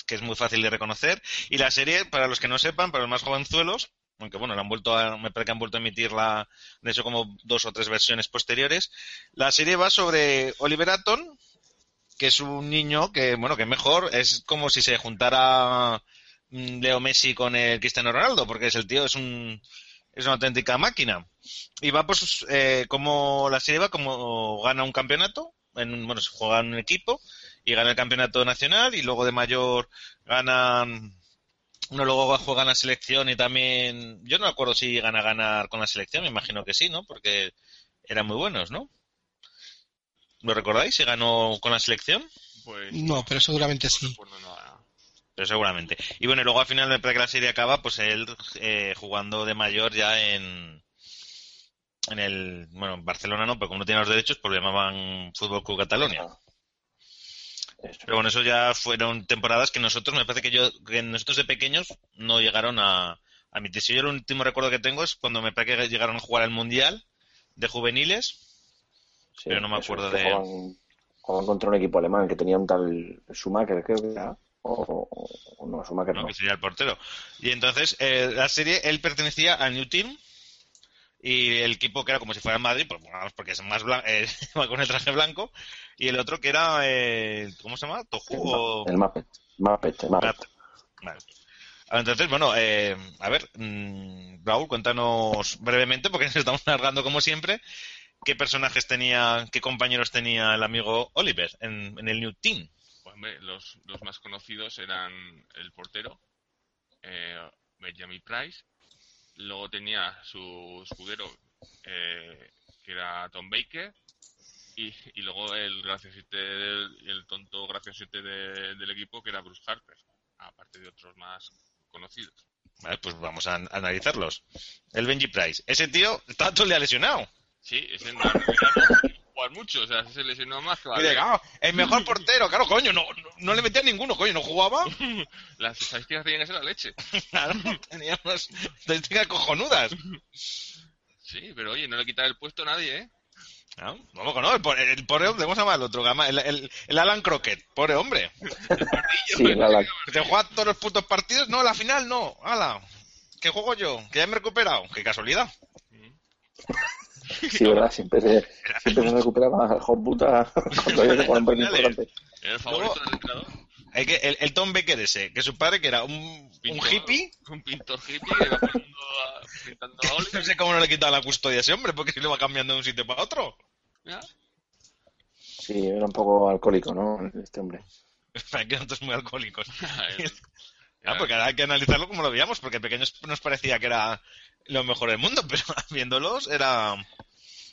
que es muy fácil de reconocer. Y la serie, para los que no sepan, para los más jovenzuelos, aunque bueno, han vuelto me parece que han vuelto a emitirla, de hecho, como dos o tres versiones posteriores. La serie va sobre Oliver Atom, que es un niño que, bueno, que mejor, es como si se juntara mm, Leo Messi con el Cristiano Ronaldo, porque es el tío, es un, es una auténtica máquina. Y va, pues, eh, como la serie va, como gana un campeonato, en, bueno, se juega en un equipo, y gana el campeonato nacional, y luego de mayor ganan, uno luego juega en la selección y también, yo no me acuerdo si gana a ganar con la selección, me imagino que sí, ¿no? Porque eran muy buenos, ¿no? ¿Lo recordáis? ¿Si ganó con la selección? Pues No, pero seguramente no sí. nada. Pero seguramente. Y bueno, y luego al final parece que la serie acaba, pues él eh, jugando de mayor ya en en el, bueno, en Barcelona no, pero como no tenía los derechos, pues lo llamaban Fútbol Club Catalonia. Eso. Pero bueno, eso ya fueron temporadas que nosotros, me parece que yo, que nosotros de pequeños no llegaron a, a emitirse. Yo el último recuerdo que tengo es cuando me parece que llegaron a jugar al Mundial de juveniles. Sí, pero no me acuerdo que de- Jugaban, jugaban contra un equipo alemán que tenía un tal Schumacher, creo que era. O, o- o no, Schumacher ¿no? no. que sería el portero. Y entonces, eh, la serie, él pertenecía al New Team y el equipo que era como si fuera el Madrid, pues vamos, porque es más blanco, va con el traje blanco, y el otro que era, eh, ¿cómo se llama? Toju El, o... El Muppet. Muppet, el Muppet. Vale. Entonces, bueno, eh, a ver, mm, Raúl, cuéntanos brevemente, porque nos estamos alargando como siempre, qué personajes tenía, qué compañeros tenía el amigo Oliver en, en el New Team. Pues, hombre, los, los más conocidos eran el portero, eh, Benjamin Price. Luego tenía su escudero, eh, que era Tom Baker. Y, y luego el graciosete, del- el tonto graciosete de- del equipo, que era Bruce Harper. Aparte de otros más conocidos. Vale, pues vamos a, analizarlos. El Benji Price. Ese tío todo el día lesionado. Sí, ese no jugar mucho, o sea, se lesionó más que "Ah, el mejor portero, claro, coño, no, no, no le metía ninguno, coño, no jugaba. Las estadísticas tenían que ser la leche. Claro, tenía unas estadísticas cojonudas. Sí, pero oye, no le quita el puesto a nadie, ¿eh? ¿No? Vamos con no, el, pobre- el pobre hombre, ¿cómo se llama el otro? El, el- el Alan Crockett, pobre hombre. Sí, la- la- Que te juega todos los putos partidos, no, la final no, ala. ¿Qué juego yo? Que ya me he recuperado. Qué casualidad. sí, ¿verdad? Siempre se, siempre se recuperaba al puta cuando había que jugar un partido importante. Era el favorito del entrenador. El, que- el, el Tom Becker ese, que su padre que era un, un hippie, Un pintor hippie que va poniendo a- pintando a no sé cómo no le quitaba la custodia a ese hombre, porque se le va cambiando de un sitio para otro. ¿Ya? Sí, era un poco alcohólico, ¿no? Este hombre. Para que nosotros muy alcohólicos. Ah, porque ahora hay que analizarlo como lo veíamos, porque pequeños nos parecía que era lo mejor del mundo, pero viéndolos era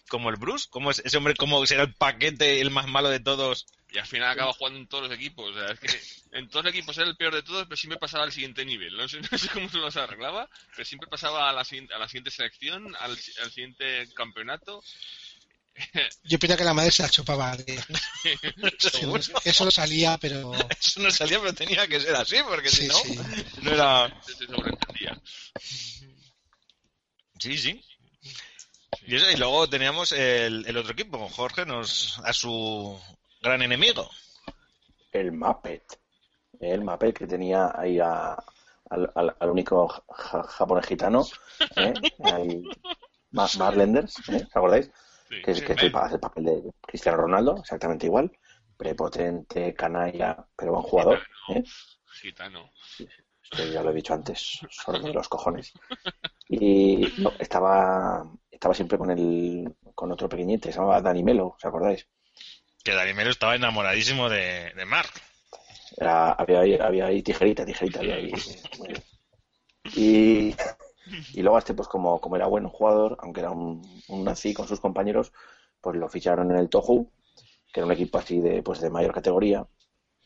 como el Bruce, como es- ese hombre, como será el paquete, el más malo de todos. Y al final acaba jugando en todos los equipos. O sea, es que en todos los equipos era el peor de todos, pero siempre pasaba al siguiente nivel. No sé, no sé cómo se los arreglaba, pero siempre pasaba a la, siguiente- a la siguiente selección, al, al siguiente campeonato. Yo pienso que la madre se la chupaba. Seguro. Eso lo salía, pero Eso no salía, pero tenía que ser así, porque si no, sí. no era... Se sobreentendía. Sí, sí. Y, eso, y luego teníamos el, el otro equipo, Jorge nos a su gran enemigo. El Muppet. El Muppet que tenía ahí a- al, al- al único ja- japonés gitano, ¿eh? Ahí, Ma- Marlenders, ¿eh? ¿os acordáis? Sí. Que es, que es el, pa- el papel de Cristiano Ronaldo, exactamente igual. Prepotente, canalla, pero buen jugador. ¿eh? Gitano. Esto ya lo he dicho antes, solo de los cojones. Y no, estaba, estaba siempre con el con otro pequeñete, se llamaba Dani Melo, ¿os acordáis? Que Dani Melo estaba enamoradísimo de, de Mark. Era- había, ahí, había ahí tijerita, tijerita, había ahí. Y, y luego este, pues como, como era buen jugador, aunque era un, un nazi con sus compañeros, pues lo ficharon en el Tohu, que era un equipo así de, pues de mayor categoría,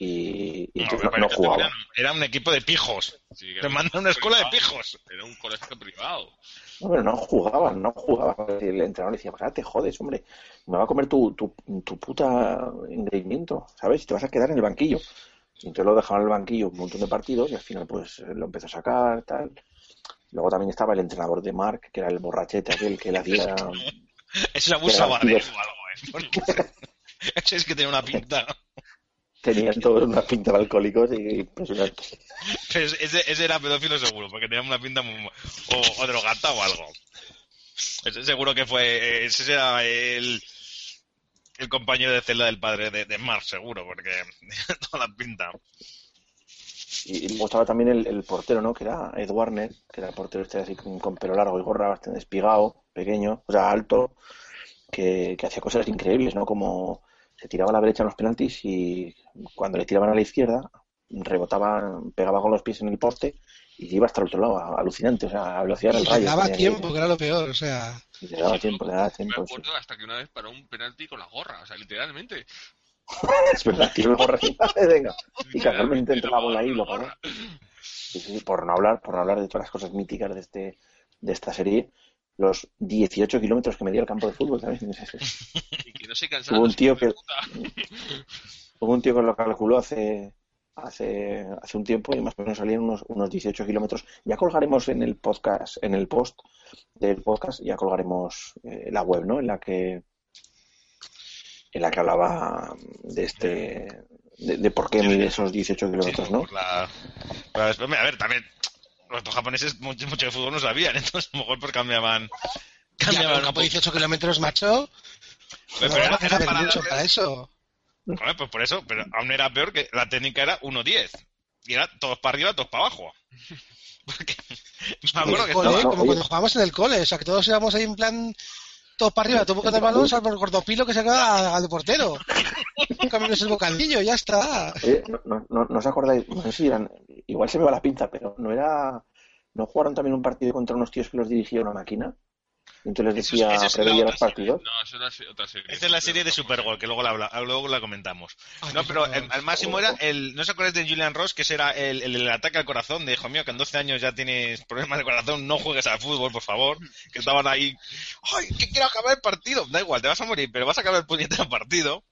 y, y No, entonces no, no jugaba. Era, era un equipo de pijos. Sí, un mandan a una escuela de pijos. Era un colegio privado. No, pero no jugaba, no jugaba. El entrenador le decía, pues ahora te jodes, hombre, me va a comer tu, tu, tu puta engreimiento, ¿sabes? Y te vas a quedar en el banquillo. Y entonces lo dejaban en el banquillo un montón de partidos y al final pues lo empezó a sacar, tal. Luego también estaba el entrenador de Mark, que era el borrachete aquel que le hacía... Eso abusaba de él o algo, ¿eh? Porque ese es que tenía una pinta. Tenían todos una pinta de alcohólicos y impresionante. Pero ese, ese era pedófilo seguro, porque tenía una pinta muy- o, o drogata o algo. Ese seguro que fue, ese era el, el compañero de celda del padre de, de Mark, seguro, porque toda la pinta. Y, y estaba también el, el portero, ¿no? Que era Ed Warner, que era el portero este así con, con pelo largo y gorra, bastante despigado, pequeño, o sea, alto, que, que hacía cosas increíbles, ¿no? Como se tiraba a la derecha en los penaltis y cuando le tiraban a la izquierda, rebotaba, pegaba con los pies en el poste y iba hasta el otro lado, alucinante, o sea, a velocidad del y rayo. le daba que- tiempo, que era lo peor. O sea, y le daba tiempo, le daba Me tiempo. sí. acuerdo hasta que una vez paró un penalti con la gorra, o sea, literalmente. Es verdad, que me borra así, venga. Y casualmente entre la bola ahí lo paró. gorra. Sí, sí, por no hablar, por no hablar de todas las cosas míticas de este, de esta serie, los 18 kilómetros que medía el campo de fútbol también. Y que no se cansaba. Hubo un tío que hubo un tío que lo calculó hace hace hace un tiempo y más o menos salían unos, unos 18 kilómetros. Ya colgaremos en el podcast, en el post del podcast, ya colgaremos eh, la web, ¿no? En la que en la que hablaba de este de, de por qué mide esos 18 kilómetros, Sí, ¿no? por la- hombre, a ver, también los japoneses mucho, mucho de fútbol no sabían, entonces a lo mejor pues cambiaban. ya, cambiaban un campo de poco. 18 kilómetros, macho. Pero no era- era para mucho para eso. Joder, pues por eso, pero aún era peor que la técnica era 1-10. Y era todos para arriba, todos para abajo. Porque me acuerdo que Cole, estaba- como cuando jugábamos en el cole, o sea, que todos íbamos ahí en plan todos para arriba, todo buscando el balón, salvo el gordopilo que sacaba al portero. Cambiamos el bocadillo, ya está. Oye, no, no, no, no os acordáis, no sé si eran, igual se me va la pinta, pero no era, no jugaron también un partido contra unos tíos que los dirigía una máquina. Entonces les Eso es- decía, esa es la preveía los partidos. No, eso es otra serie. Esta es la serie de Supergol, que luego la, habla- luego la comentamos. Ah, No, pero el, al máximo era el. ¿No os acordáis de Julian Ross? Que ese era el, el, el ataque al corazón. De hijo mío, que en 12 años ya tienes problemas de corazón, no juegues al fútbol, por favor. Que estaban ahí. ¡Ay, que quiero acabar el partido! Da igual, te vas a morir, pero vas a acabar el puñetero partido.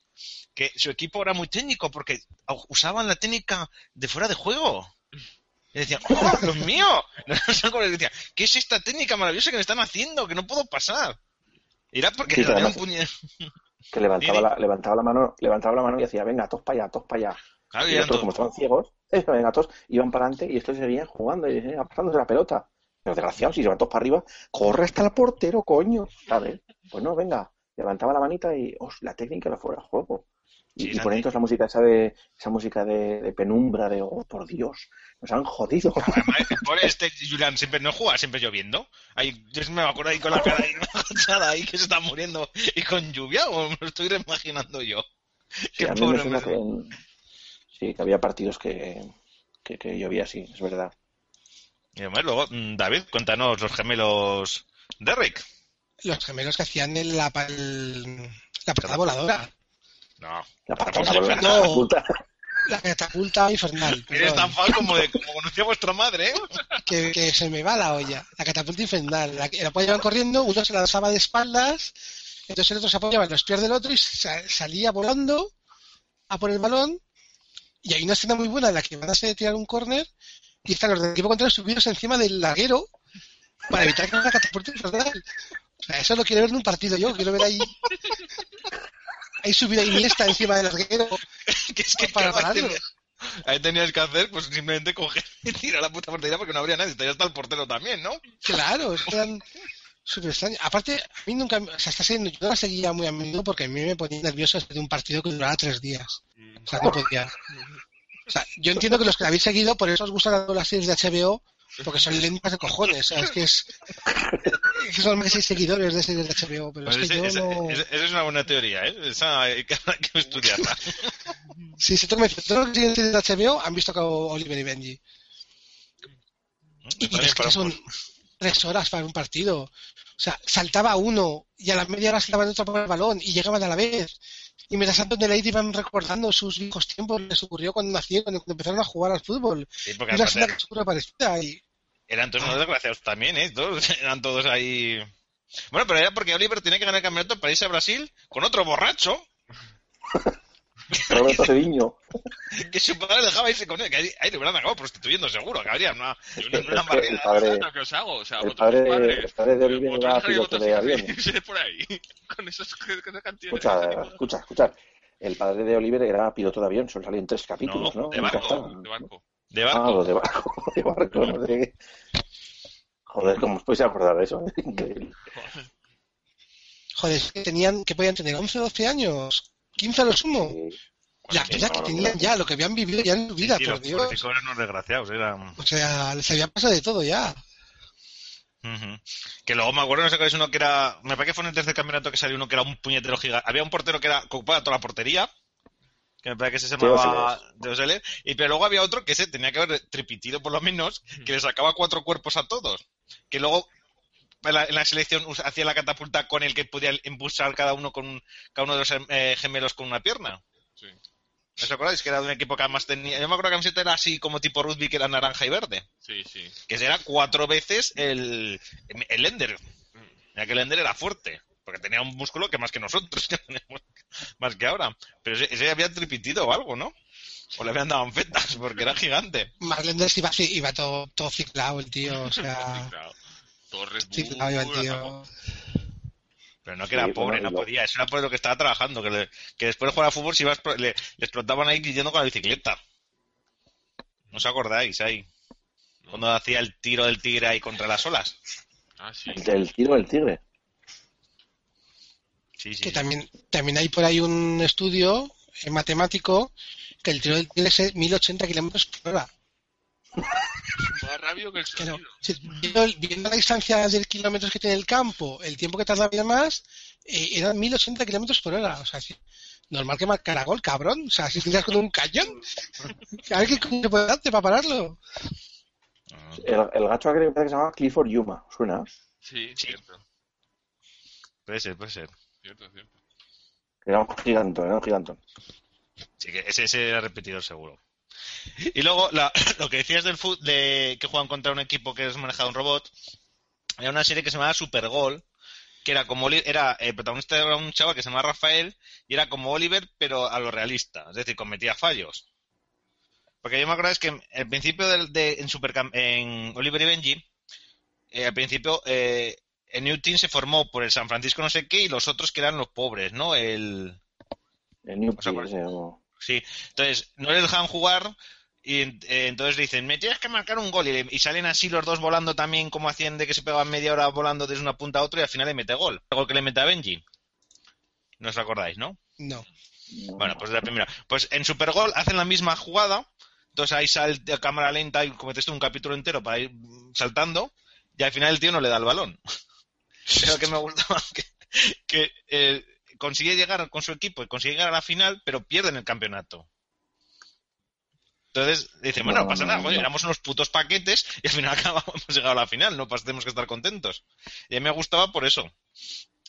Que su equipo era muy técnico porque usaban la técnica de fuera de juego. Y decían, ¡oh, Dios mío! ¿qué es esta técnica maravillosa que me están haciendo? Que no puedo pasar. Era porque Sí, le un puñe- Que levantaba la, levantaba la mano, levantaba la mano y decía, venga, todos para allá, todos para allá. Claro, y otros, como todos- estaban ciegos, eh, venga, todos iban para adelante y estos seguían jugando y eh, pasándose la pelota. Pero desgraciados, si se van todos para arriba, corre hasta el portero, coño. ¿Sabes? Pues no, venga, levantaba la manita y, oh, la técnica era fuera de juego. Y, y ponen entonces la música esa de, esa música de, de penumbra, de, oh, por Dios, nos han jodido. Pobre este Julián siempre no juega, siempre lloviendo. Ahí, yo me acuerdo ahí con la cara ahí, ahí que se está muriendo y con lluvia, o me lo estoy imaginando yo. Sí, Qué a mí pobre me que, en- sí, que había partidos que, que, que llovía así, es verdad. Y además, luego, mm, David, cuéntanos los gemelos de Rick. Los gemelos que hacían el- la, el- la patada voladora. No. La la enfada. No. catapulta. La catapulta infernal. Eres tan fan como de como conocía vuestra madre, ¿eh? que, que se me va la olla. La catapulta infernal. La, la apoyaban corriendo, uno se lanzaba de espaldas, entonces el otro se apoyaba en los pies del otro y sa- salía volando a por el balón. Y hay una escena muy buena en la que van a hacer tirar un córner y están los del equipo contrario subidos encima del larguero para evitar que haga la catapulta infernal. O sea, eso lo quiero ver en un partido yo, quiero ver ahí. Ahí subida Iniesta encima del larguero que es que para pararlo. Ahí tenías que hacer, pues simplemente coger y tirar la puta portería porque no habría nadie. Estaría hasta el portero también, ¿no? Claro, es eran súper extraños. Aparte, a mí nunca, o sea, serie yo no la seguía muy a menudo porque a mí me ponía nervioso de un partido que duraba tres días. O sea, no podía. O sea, yo entiendo que los que la habéis seguido, por eso os gustan las series de HBO, porque son lentas de cojones. O sea, es que es. Que son meses seguidores de series de HBO, pero Pues es que ese- yo no. esa es una buena teoría, ¿eh? Esa hay que, hay que estudiarla. Sí, si tú me dices, todos los series de HBO han visto que Oliver y Benji. Y es que son tres horas para un partido. O sea, saltaba uno y a la media hora saltaba el otro por el balón y llegaban a la vez. Y mientras tanto en Lady iban recordando sus viejos tiempos, les ocurrió cuando nacieron, cuando empezaron a jugar al fútbol. Sí, Y una escena que parecida. Y eran todos unos desgraciados también, ¿eh? Todos, eran todos ahí... Bueno, pero era porque Oliver tenía que ganar el campeonato para irse a Brasil con otro borracho Roberto Cediño. que su padre dejaba irse con él. Que ahí, ahí le hubieran acabado prostituyendo seguro, que habría una, una, una El padre, que os hago, o sea, el padre, padres, el padre de Oliver era piloto de aviones. por ahí, con esas cantidades Escucha, escucha, escucha. El padre de Oliver era piloto de avión, solo salían tres capítulos, No, ¿no? de barco, de barco. De Ah, barco. lo de barco, de barco, no sé qué. Joder, ¿cómo os podéis acordar de eso? Increíble. joder, es que tenían, que podían tener 11 o 12 años, 15 a lo sumo. Sí. La Sí, vida no, que tenían no. ya, lo que habían vivido ya en su vida, Sí, por los Dios. políticos eran unos desgraciados, eran... O sea, les había pasado de todo ya. Ujú. Que luego me acuerdo, no sé cuál es uno que era. Me parece que fue en el tercer campeonato que salió uno que era un puñetero gigante. Había un portero que era que ocupaba toda la portería. Que me parece que se llamaba. Y pero luego había otro que se tenía que haber tripitido por lo menos, que le sacaba cuatro cuerpos a todos. Que luego en la, en la selección hacía la catapulta con el que podía impulsar cada uno con cada uno de los eh, gemelos con una pierna. Sí. ¿No os acordáis? Que era de un equipo que además tenía. Yo me acuerdo que la camiseta era así como tipo rugby, que era naranja y verde. Sí, sí. Que era cuatro veces el, el Ender. Mira que el Ender era fuerte, porque tenía un músculo que más que nosotros, que tenemos más que ahora. Pero ese, ese había tripitido o algo, ¿no? O le habían dado anfetas, porque era gigante. Marlenders iba, así- iba todo, todo ciclado el tío, o sea. Torres ciclado iba el tío. Pero no que era Sí, pobre, no podía. Eso era por lo que estaba trabajando. Que, le- que después de jugar a fútbol se iba le, le explotaban ahí yendo con la bicicleta. ¿No os acordáis ahí? Cuando hacía el tiro del tigre ahí contra las olas. Ah, sí. El, el tiro del tigre. Sí, sí. Que también, también hay por ahí un estudio eh, matemático que el tiro del tigre es 1080 kilómetros por hora. Más rápido que el Pero sonido. si- viendo, viendo la distancia de kilómetros que tiene el campo, el tiempo que tarda bien más, eh, eran 1080 kilómetros por hora. O sea, sí, normal que marcara gol, cabrón. O sea, si tiras con un cañón, a ver qué puede darte para pararlo. Ah. El, el gacho que se llama Clifford Yuma. ¿Suena? Sí, Sí. cierto. Puede ser, puede ser. Cierto, cierto. Era un gigantón, era un gigantón. Sí, que ese, ese era repetido seguro. Y luego, la- lo que decías del fútbol, de que juegan contra un equipo que es manejado un robot, era una serie que se llamaba Supergol, que era como era el protagonista era un chaval que se llama Rafael y era como Oliver pero a lo realista, es decir, cometía fallos. Porque yo me acuerdo es que al principio del- de, en, Supercam- en Oliver y Benji, eh, al principio eh, el New Team se formó por el San Francisco no sé qué y los otros que eran los pobres, ¿no? El, El New O sea, Sí, entonces no les dejan jugar y eh, entonces dicen, me tienes que marcar un gol y, y salen así los dos volando también como hacían de que se pegaban media hora volando desde una punta a otra y al final le mete gol. El gol que le mete a Benji. No os acordáis, ¿no? No. Bueno, pues de la primera. Pues en Supergol hacen la misma jugada, entonces ahí sale a cámara lenta y cometes un capítulo entero para ir saltando y al final el tío no le da el balón. Es lo que me gustaba, que, que eh, consigue llegar con su equipo y consigue llegar a la final, pero pierden el campeonato. Entonces dicen, bueno, no, No, pasa nada, joder, éramos unos putos paquetes y al final acabamos, hemos llegado a la final, no tenemos que estar contentos. Y a mí me gustaba por eso.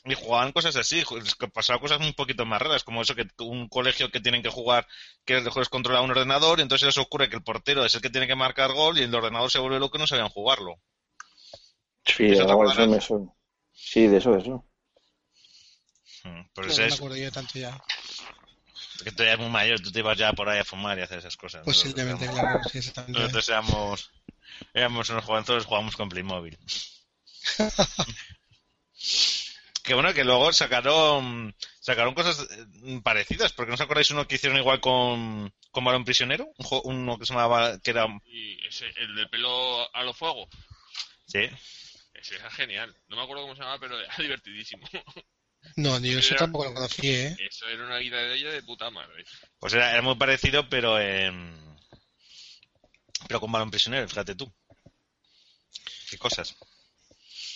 Y jugaban cosas así, pasaban cosas un poquito más raras, como eso que un colegio que tienen que jugar, que el juego es controlar un ordenador, y entonces les ocurre que el portero es el que tiene que marcar gol y el ordenador se vuelve loco y no sabían jugarlo. Sí, ¿Eso eso me suena. Sí, de eso, de eso. Mm, No, Pues no me es acuerdo yo tanto ya. que tú eres muy mayor, tú te ibas ya por ahí a fumar y a hacer esas cosas. Posiblemente, Nosotros claro. Sí, exactamente. Nosotros éramos, éramos unos jovenzuelos, jugábamos con Playmobil. que bueno, que luego sacaron sacaron cosas eh, parecidas, porque no os acordáis uno que hicieron igual con, con Balón Prisionero, un uno que se llamaba, que era, Y ese, el del pelo a lo fuego. sí, Ese era genial. No me acuerdo cómo se llamaba, pero era divertidísimo. No, ni yo eso Era- tampoco lo conocí, ¿eh? Eso era una guita de ella de puta madre. pues era, era muy parecido, pero em, pero con Balón Prisionero, fíjate tú. Qué cosas.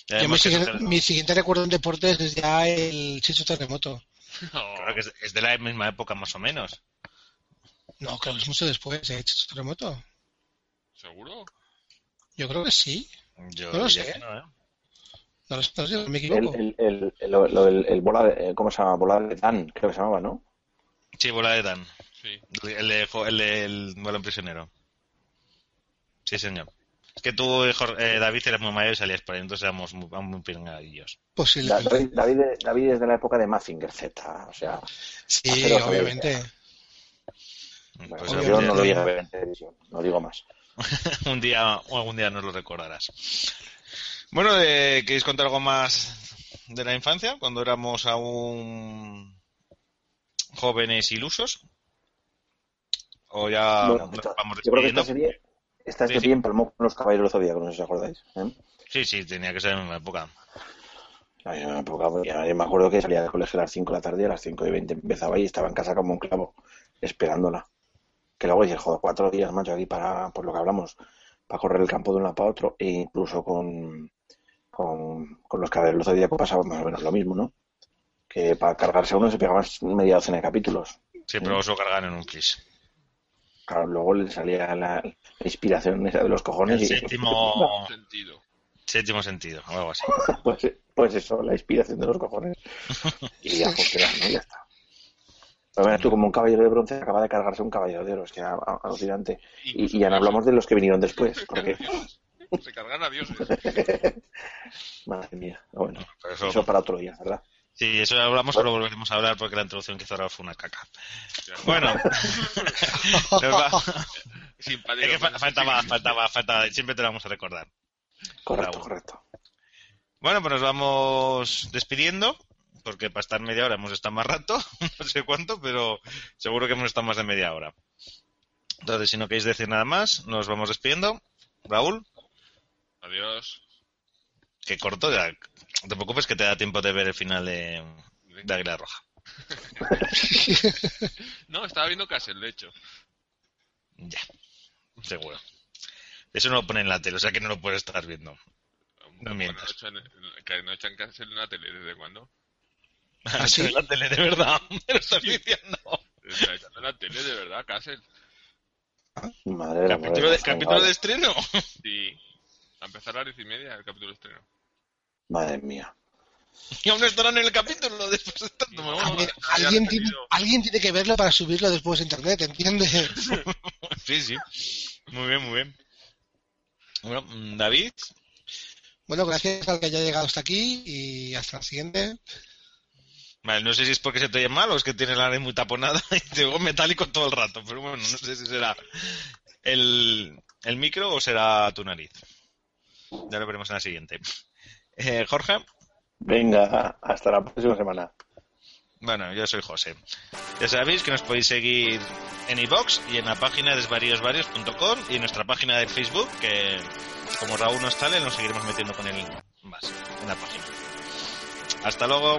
Yo mi, siguiente, mi recuerdo en deportes es ya el Chicho Terremoto. Claro que es, es de la misma época más o menos. No, creo que es mucho después, ¿eh? Chicho Terremoto. ¿Seguro? Yo creo que sí. Yo No lo sé. que no, ¿eh? No lo sé, no sé, me El, equivoco. el, el, el, lo- lo- el- el bola de, eh, ¿cómo se llama? Bola de Dan, creo que se llamaba, ¿no? Sí, bola de Dan. Sí. El de, el el balón prisionero. Sí, señor. Es que tú, Jor- eh, David, eres muy mayor y salías por ahí, entonces éramos muy, muy pingadillos. David, David, David es de la época de Mazinger Z, o sea, Sí, obviamente. bueno, Pues yo obviamente. no lo televisión, no digo más. un día o algún día nos lo recordarás. Bueno, eh, ¿queréis contar algo más de la infancia? Cuando éramos aún jóvenes ilusos. O ya Bueno, nos esta- vamos yo creo que esta serie, esta Sí, serie sí. empalmó con los Caballeros del Zodíaco, no sé si os acordáis. ¿eh? Sí, sí, tenía que ser en una época. En una época, ya- yo me acuerdo que salía del colegio a las 5 de la tarde y a las 5 y 20 empezaba y estaba en casa como un clavo, esperándola. Que luego dices, joder, cuatro días, macho, aquí para, por lo que hablamos, para correr el campo de un lado para otro, e incluso con, con, con los caballeros del Zodíaco pasaba más o menos lo mismo, ¿no? Que para cargarse a uno se pegaban media docena de capítulos. Sí, pero os lo cargan en un. Claro, luego le salía la, la inspiración esa de los cojones El y séptimo, Sentido. séptimo sentido, o algo así. pues, pues eso, la inspiración de los cojones. Y ya funciona, ¿no? Ya está. Pero mira, tú como un caballero de bronce acaba de cargarse un caballero de oro, es que alucinante. Y, y ya no hablamos de los que vinieron después, porque, Se cargan a dioses. madre mía, bueno, eso- eso para otro día, ¿verdad? Sí, eso ya hablamos, pero volveremos a hablar porque la introducción que hizo ahora fue una caca. Bueno, Simpático. es que fa- faltaba, faltaba, faltaba, siempre te lo vamos a recordar. Correcto, correcto. Bueno, pues nos vamos despidiendo, porque para estar media hora hemos estado más rato, no sé cuánto, pero seguro que hemos estado más de media hora. Entonces, si no queréis decir nada más, nos vamos despidiendo. Raúl, Adiós. que corto, ya, no te preocupes que te da tiempo de ver el final de, de Águila Roja. No, estaba viendo Castle, de hecho. Ya, seguro. Eso no lo pone en la tele, o sea que no lo puedes estar viendo. No mientas. Bueno, echan- no echan Castle en la tele, ¿desde cuándo? ¿Ah, sí? En la tele, de verdad, me lo estás diciendo. Está echando en la tele, de verdad, Castle. Madre de la Capítulo de, madre, capítulo de estreno. Sí. A empezar a las diez y media el capítulo de estreno. Madre mía. Y aún estarán en el capítulo después de tanto. No, Alguien, alguien tiene, alguien tiene que verlo para subirlo después a internet, ¿entiendes? Sí, sí. Muy bien, muy bien. Bueno, mm, David, Bueno, gracias al que haya llegado hasta aquí y hasta la siguiente. Vale, no sé si es porque se te oye mal o es que tienes la nariz muy taponada y te oigo metálico todo el rato, pero bueno, no sé si será. el, el micro o será tu nariz. Ya lo veremos en la siguiente. Eh, Jorge. Venga, hasta la próxima semana. Bueno, yo soy José. Ya sabéis que nos podéis seguir en iBox y en la página desvariosvarios.com y en nuestra página de Facebook, que como Raúl nos sale, nos seguiremos metiendo con él más en la página. Hasta luego.